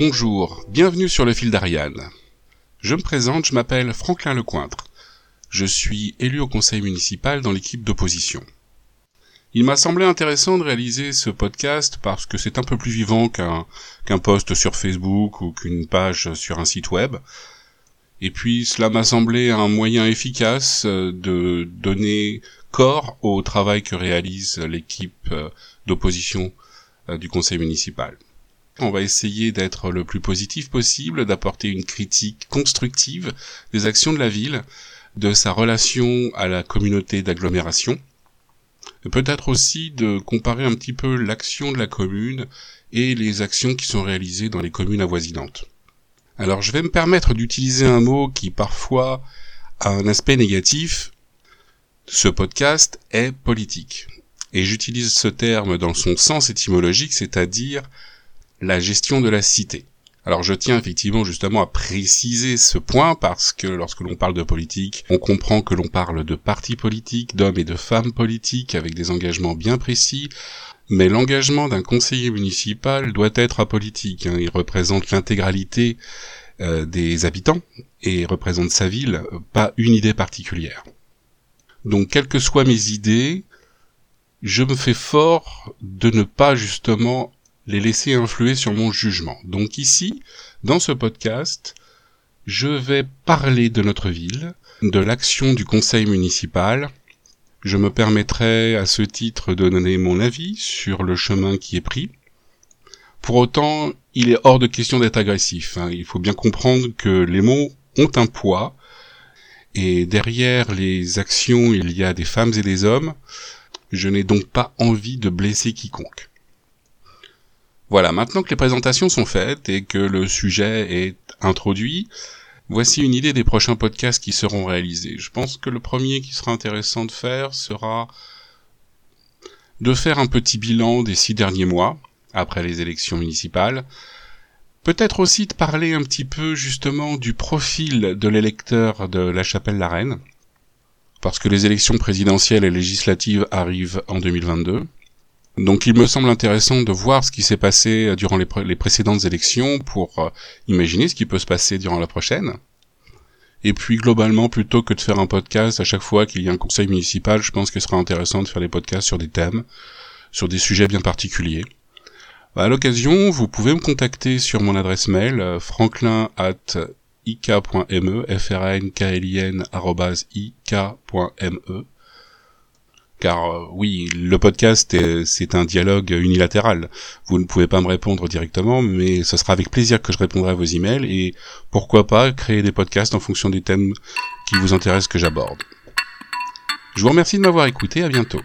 Bonjour, bienvenue sur le fil d'Ariane. Je me présente, je m'appelle Franklin Lecointre. Je suis élu au conseil municipal dans l'équipe d'opposition. Il m'a semblé intéressant de réaliser ce podcast parce que c'est un peu plus vivant qu'un qu'un post sur Facebook ou qu'une page sur un site web. Et puis cela m'a semblé un moyen efficace euh, de donner corps au travail que réalise l'équipe euh, d'opposition euh, du conseil municipal. On va essayer d'être le plus positif possible, d'apporter une critique constructive des actions de la ville, de sa relation à la communauté d'agglomération, peut-être aussi de comparer un petit peu l'action de la commune et les actions qui sont réalisées dans les communes avoisinantes. Alors je vais me permettre d'utiliser un mot qui parfois a un aspect négatif. Ce podcast est politique. Et j'utilise ce terme dans son sens étymologique, c'est-à-dire la gestion de la cité. Alors je tiens effectivement justement à préciser ce point parce que lorsque l'on parle de politique, on comprend que l'on parle de partis politiques, d'hommes et de femmes politiques avec des engagements bien précis, mais l'engagement d'un conseiller municipal doit être apolitique. Hein. Il représente l'intégralité euh, des habitants et représente sa ville, pas une idée particulière. Donc, quelles que soient mes idées, je me fais fort de ne pas justement les laisser influer sur mon jugement. Donc ici, dans ce podcast, je vais parler de notre ville, de l'action du conseil municipal, je me permettrai à ce titre de donner mon avis sur le chemin qui est pris. Pour autant, il est hors de question d'être agressif. Hein. Il faut bien comprendre que les mots ont un poids, et derrière les actions, il y a des femmes et des hommes. Je n'ai donc pas envie de blesser quiconque. Voilà, maintenant que les présentations sont faites et que le sujet est introduit, Voici une idée des prochains podcasts qui seront réalisés. Je pense que le premier qui sera intéressant de faire sera de faire un petit bilan des six derniers mois, après les élections municipales. Peut-être aussi de parler un petit peu justement du profil de l'électeur de la Chapelle-la-Reine, parce que les élections présidentielles et législatives arrivent en 2022. Donc il me semble intéressant de voir ce qui s'est passé durant les, précédentes élections pour euh, imaginer ce qui peut se passer durant la prochaine. Et puis globalement, plutôt que de faire un podcast à chaque fois qu'il y a un conseil municipal, je pense qu'il sera intéressant de faire des podcasts sur des thèmes, sur des sujets bien particuliers. À l'occasion, vous pouvez me contacter sur mon adresse mail euh, franklin at ik.me, f car euh, oui, le podcast c'est un dialogue unilatéral. Vous ne pouvez pas me répondre directement, mais ce sera avec plaisir que je répondrai à vos emails et pourquoi pas créer des podcasts en fonction des thèmes qui vous intéressent que j'aborde. Je vous remercie de m'avoir écouté, à bientôt.